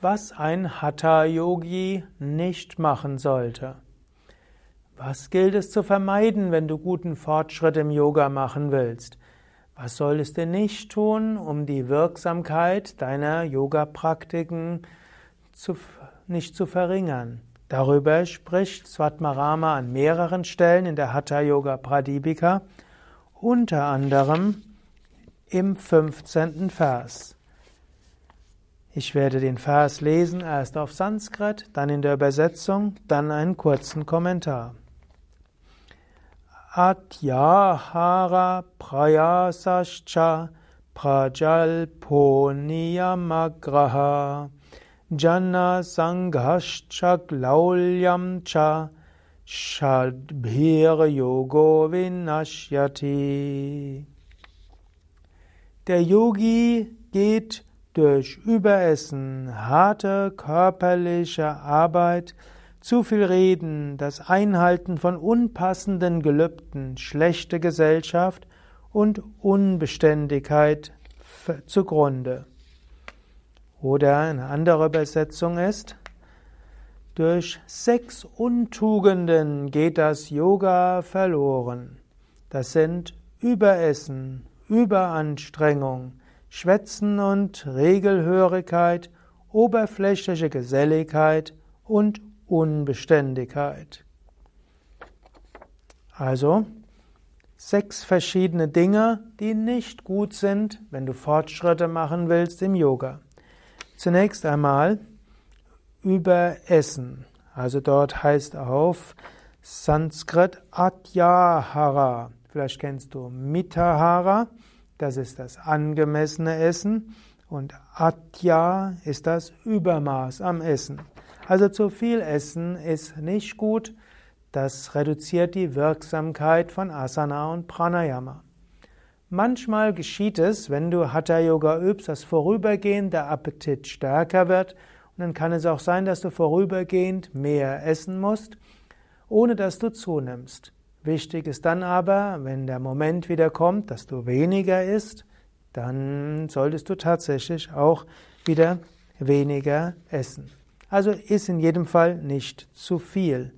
was ein Hatha-Yogi nicht machen sollte. Was gilt es zu vermeiden, wenn du guten Fortschritt im Yoga machen willst? Was solltest du nicht tun, um die Wirksamkeit deiner Yoga-Praktiken nicht zu verringern? Darüber spricht Svatmarama an mehreren Stellen in der Hatha Yoga Pradipika, unter anderem im 15. Vers. Ich werde den Vers lesen, erst auf Sanskrit, dann in der Übersetzung, dann einen kurzen Kommentar. Atyahara prayasascha prajalponiyamagraha jana sanghascha glaulyam cha shadbhir yogo vinashyati. Der Yogi geht durch Überessen, harte körperliche Arbeit, zu viel Reden, das Einhalten von unpassenden Gelübden, schlechte Gesellschaft und Unbeständigkeit zugrunde. Oder eine andere Übersetzung ist, durch sechs Untugenden geht das Yoga verloren. Das sind Überessen, Überanstrengung, Schwätzen und Regelhörigkeit, oberflächliche Geselligkeit und Unbeständigkeit. Also sechs verschiedene Dinge, die nicht gut sind, wenn du Fortschritte machen willst im Yoga. Zunächst einmal Überessen. Also dort heißt auf Sanskrit Atyahara. Vielleicht kennst du Mitahara, das ist das angemessene Essen und Atya ist das Übermaß am Essen. Also zu viel Essen ist nicht gut, das reduziert die Wirksamkeit von Asana und Pranayama. Manchmal geschieht es, wenn du Hatha Yoga übst, dass vorübergehend der Appetit stärker wird und dann kann es auch sein, dass du vorübergehend mehr essen musst, ohne dass du zunimmst. Wichtig ist dann aber, wenn der Moment wieder kommt, dass du weniger isst, dann solltest du tatsächlich auch wieder weniger essen. Also iss in jedem Fall nicht zu viel.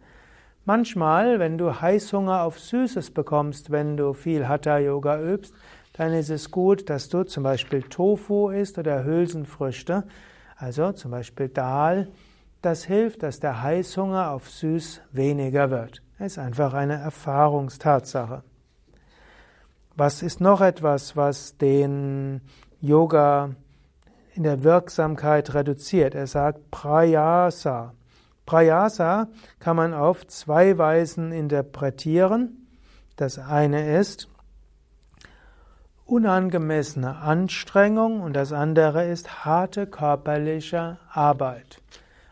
Manchmal, wenn du Heißhunger auf Süßes bekommst, wenn du viel Hatha Yoga übst, dann ist es gut, dass du zum Beispiel Tofu isst oder Hülsenfrüchte, also zum Beispiel Dal. Das hilft, dass der Heißhunger auf Süß weniger wird. Es ist einfach eine Erfahrungstatsache. Was ist noch etwas, was den Yoga in der Wirksamkeit reduziert? Er sagt Prayasa. Prayasa kann man auf zwei Weisen interpretieren. Das eine ist unangemessene Anstrengung und das andere ist harte körperliche Arbeit.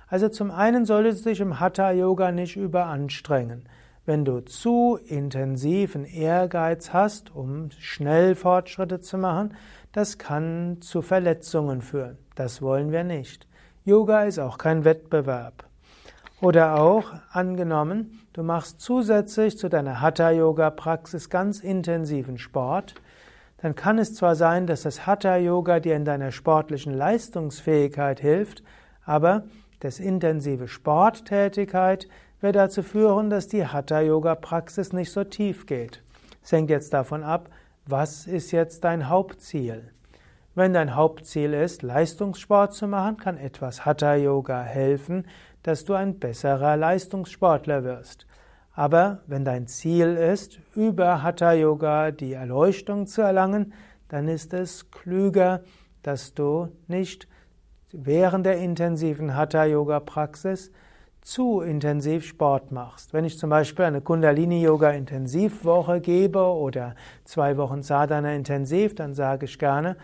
Also zum einen solltest du dich im Hatha Yoga nicht überanstrengen. Wenn du zu intensiven Ehrgeiz hast, um schnell Fortschritte zu machen, das kann zu Verletzungen führen. Das wollen wir nicht. Yoga ist auch kein Wettbewerb. Oder auch angenommen, du machst zusätzlich zu deiner Hatha-Yoga-Praxis ganz intensiven Sport, dann kann es zwar sein, dass das Hatha-Yoga dir in deiner sportlichen Leistungsfähigkeit hilft, aber das intensive Sporttätigkeit wird dazu führen, dass die Hatha-Yoga-Praxis nicht so tief geht. Es hängt jetzt davon ab, was ist jetzt dein Hauptziel. Wenn dein Hauptziel ist, Leistungssport zu machen, kann etwas Hatha-Yoga helfen, dass du ein besserer Leistungssportler wirst. Aber wenn dein Ziel ist, über Hatha-Yoga die Erleuchtung zu erlangen, dann ist es klüger, dass du nicht während der intensiven Hatha-Yoga-Praxis zu intensiv Sport machst. Wenn ich zum Beispiel eine Kundalini-Yoga-Intensivwoche gebe oder zwei Wochen Sadhana intensiv, dann sage ich gerne,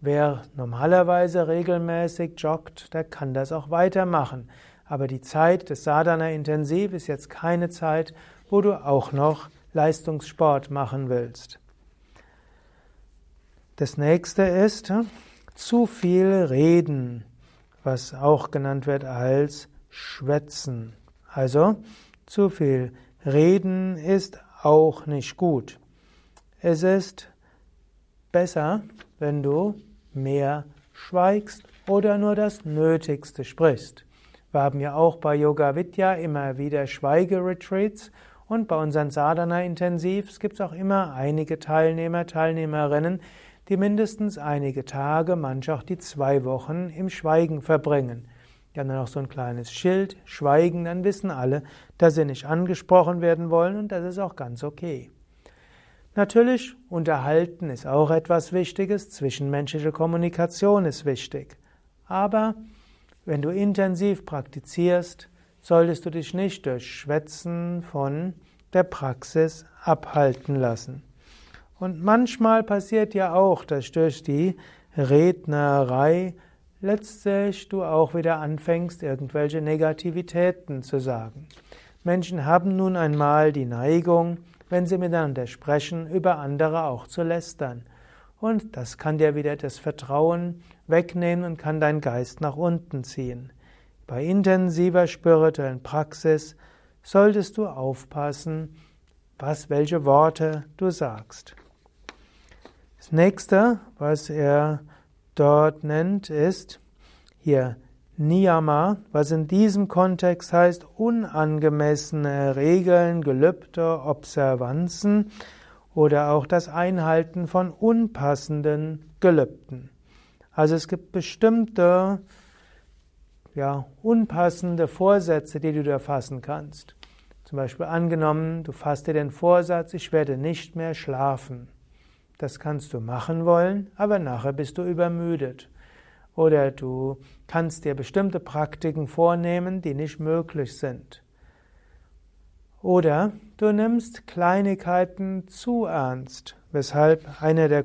wer normalerweise regelmäßig joggt, der kann das auch weitermachen. Aber die Zeit des Sadhana intensiv ist jetzt keine Zeit, wo du auch noch Leistungssport machen willst. Das nächste ist zu viel reden, was auch genannt wird als schwätzen. Also zu viel reden ist auch nicht gut. Es ist besser, wenn du mehr schweigst oder nur das Nötigste sprichst. Wir haben ja auch bei Yoga Vidya immer wieder Schweigeretreats und bei unseren Sadhana Intensivs gibt es auch immer einige Teilnehmer, Teilnehmerinnen, die mindestens einige Tage, manche auch die zwei Wochen im Schweigen verbringen. Die haben dann auch so ein kleines Schild, Schweigen, dann wissen alle, dass sie nicht angesprochen werden wollen und das ist auch ganz okay. Natürlich, unterhalten ist auch etwas Wichtiges, zwischenmenschliche Kommunikation ist wichtig. Aber wenn du intensiv praktizierst, solltest du dich nicht durch Schwätzen von der Praxis abhalten lassen. Und manchmal passiert ja auch, dass durch die Rednerei letztlich du auch wieder anfängst, irgendwelche Negativitäten zu sagen. Menschen haben nun einmal die Neigung, wenn sie miteinander sprechen, über andere auch zu lästern. Und das kann dir wieder das Vertrauen wegnehmen und kann deinen Geist nach unten ziehen. Bei intensiver spirituellen Praxis solltest du aufpassen, was, welche Worte du sagst. Das nächste, was er dort nennt, ist hier Niyama, was in diesem Kontext heißt unangemessene Regeln, Gelübde, Observanzen oder auch das Einhalten von unpassenden Gelübden. Also es gibt bestimmte ja, unpassende Vorsätze, die du da fassen kannst. Zum Beispiel angenommen, du fasst dir den Vorsatz, ich werde nicht mehr schlafen. Das kannst du machen wollen, aber nachher bist du übermüdet. Oder du kannst dir bestimmte Praktiken vornehmen, die nicht möglich sind. Oder du nimmst Kleinigkeiten zu ernst, weshalb einer der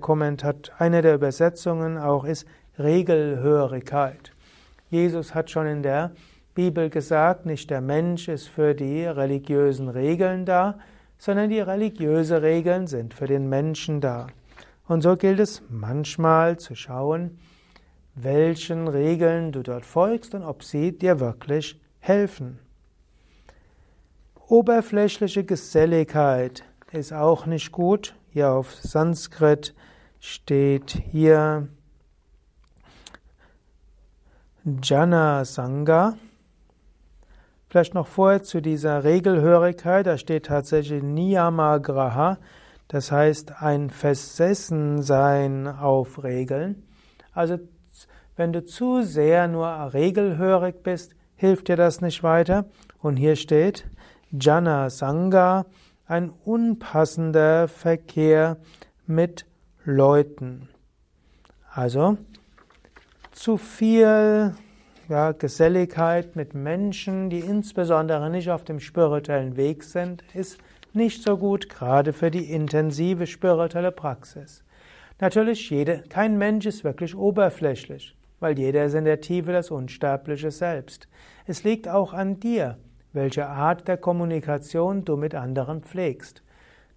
einer der Übersetzungen auch ist Regelhörigkeit. Jesus hat schon in der Bibel gesagt, nicht der Mensch ist für die religiösen Regeln da, sondern die religiösen Regeln sind für den Menschen da. Und so gilt es manchmal zu schauen, welchen Regeln du dort folgst und ob sie dir wirklich helfen. Oberflächliche Geselligkeit ist auch nicht gut. Hier auf Sanskrit steht hier Jana Sangha. Vielleicht noch vorher zu dieser Regelhörigkeit, da steht tatsächlich Niyama Graha, das heißt ein Versessensein auf Regeln. Also wenn du zu sehr nur regelhörig bist, hilft dir das nicht weiter. Und hier steht Jana Sangha, ein unpassender Verkehr mit Leuten. Also zu viel ja, Geselligkeit mit Menschen, die insbesondere nicht auf dem spirituellen Weg sind, ist nicht so gut, gerade für die intensive spirituelle Praxis. Natürlich, jede, kein Mensch ist wirklich oberflächlich weil jeder ist in der Tiefe das unsterbliche Selbst. Es liegt auch an dir, welche Art der Kommunikation du mit anderen pflegst.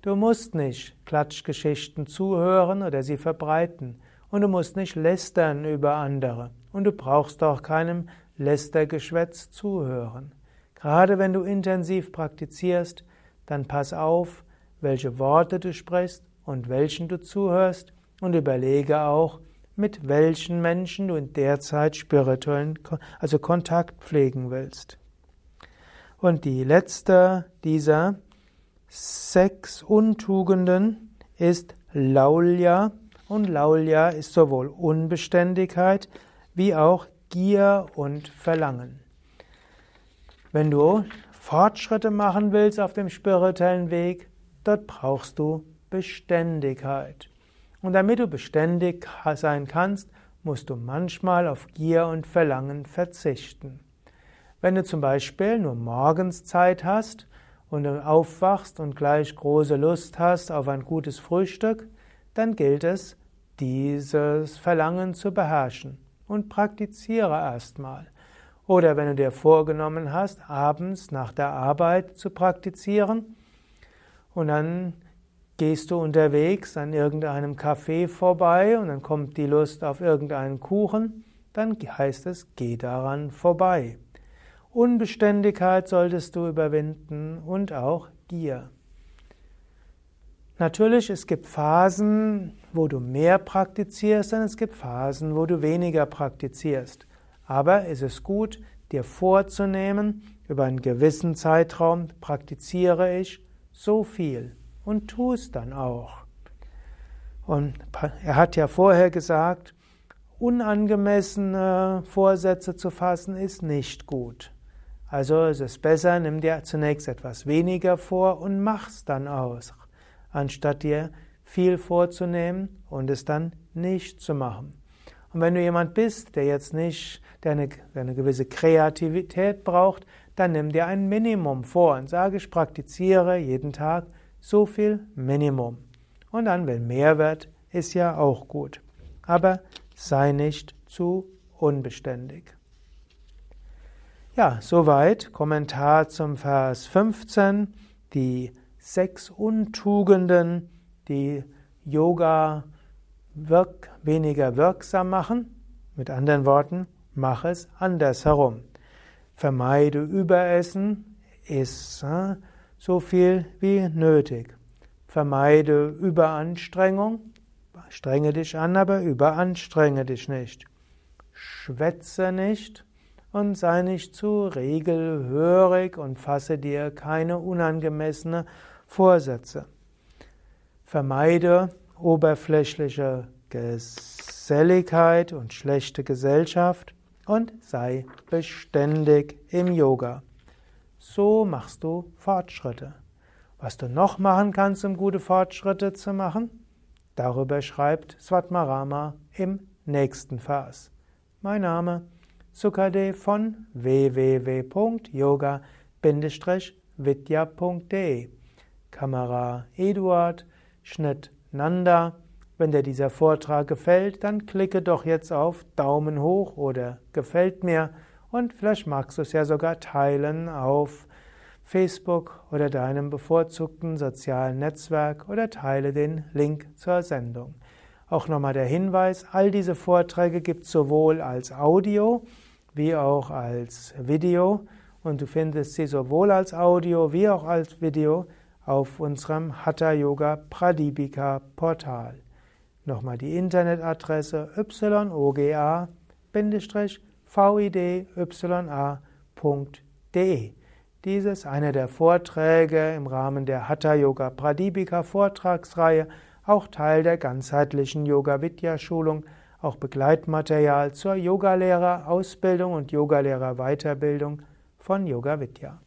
Du musst nicht Klatschgeschichten zuhören oder sie verbreiten. Und du musst nicht lästern über andere. Und du brauchst auch keinem Lästergeschwätz zuhören. Gerade wenn du intensiv praktizierst, dann pass auf, welche Worte du sprichst und welchen du zuhörst und überlege auch, mit welchen Menschen du in der Zeit spirituellen, also Kontakt pflegen willst. Und die letzte dieser sechs Untugenden ist Laulja. Und Laulja ist sowohl Unbeständigkeit wie auch Gier und Verlangen. Wenn du Fortschritte machen willst auf dem spirituellen Weg, dort brauchst du Beständigkeit. Und damit du beständig sein kannst, musst du manchmal auf Gier und Verlangen verzichten. Wenn du zum Beispiel nur morgens Zeit hast und aufwachst und gleich große Lust hast auf ein gutes Frühstück, dann gilt es, dieses Verlangen zu beherrschen und praktiziere erstmal. Oder wenn du dir vorgenommen hast, abends nach der Arbeit zu praktizieren und dann Gehst du unterwegs an irgendeinem Café vorbei und dann kommt die Lust auf irgendeinen Kuchen, dann heißt es, geh daran vorbei. Unbeständigkeit solltest du überwinden und auch Gier. Natürlich, es gibt Phasen, wo du mehr praktizierst und es gibt Phasen, wo du weniger praktizierst. Aber es ist gut, dir vorzunehmen, über einen gewissen Zeitraum praktiziere ich so viel und tu es dann auch. Und er hat ja vorher gesagt, unangemessene Vorsätze zu fassen ist nicht gut. Also es ist besser, nimm dir zunächst etwas weniger vor und mach's dann aus anstatt dir viel vorzunehmen und es dann nicht zu machen. Und wenn du jemand bist, der jetzt nicht, der eine, der eine gewisse Kreativität braucht, dann nimm dir ein Minimum vor und sage, ich praktiziere jeden Tag so viel Minimum. Und dann, wenn mehr wird, ist ja auch gut. Aber sei nicht zu unbeständig. Ja, soweit Kommentar zum Vers 15. Die sechs Untugenden, die Yoga wirk weniger wirksam machen. Mit anderen Worten, mach es andersherum. Vermeide Überessen, iss äh, so viel wie nötig. Vermeide Überanstrengung, strenge dich an, aber überanstrenge dich nicht. Schwätze nicht, und sei nicht zu regelhörig und fasse dir keine unangemessene Vorsätze. Vermeide oberflächliche Geselligkeit und schlechte Gesellschaft und sei beständig im Yoga. So machst du Fortschritte. Was du noch machen kannst, um gute Fortschritte zu machen, darüber schreibt Svatmarama im nächsten Vers. Mein Name Sukade von www.yoga-vidya.de Kamera Eduard, Schnitt Nanda. Wenn dir dieser Vortrag gefällt, dann klicke doch jetzt auf Daumen hoch oder gefällt mir und vielleicht magst du es ja sogar teilen auf Facebook oder deinem bevorzugten sozialen Netzwerk oder teile den Link zur Sendung. Auch nochmal der Hinweis, all diese Vorträge gibt es sowohl als Audio wie auch als Video und du findest sie sowohl als Audio wie auch als Video auf unserem Hatha Yoga Pradipika Portal. Nochmal die Internetadresse yoga-vidya.de. Dies ist einer der Vorträge im Rahmen der Hatha Yoga Pradipika Vortragsreihe, auch Teil der ganzheitlichen Yoga Vidya Schulung auch Begleitmaterial zur Yogalehrerausbildung und Yogalehrerweiterbildung von Yoga Vidya.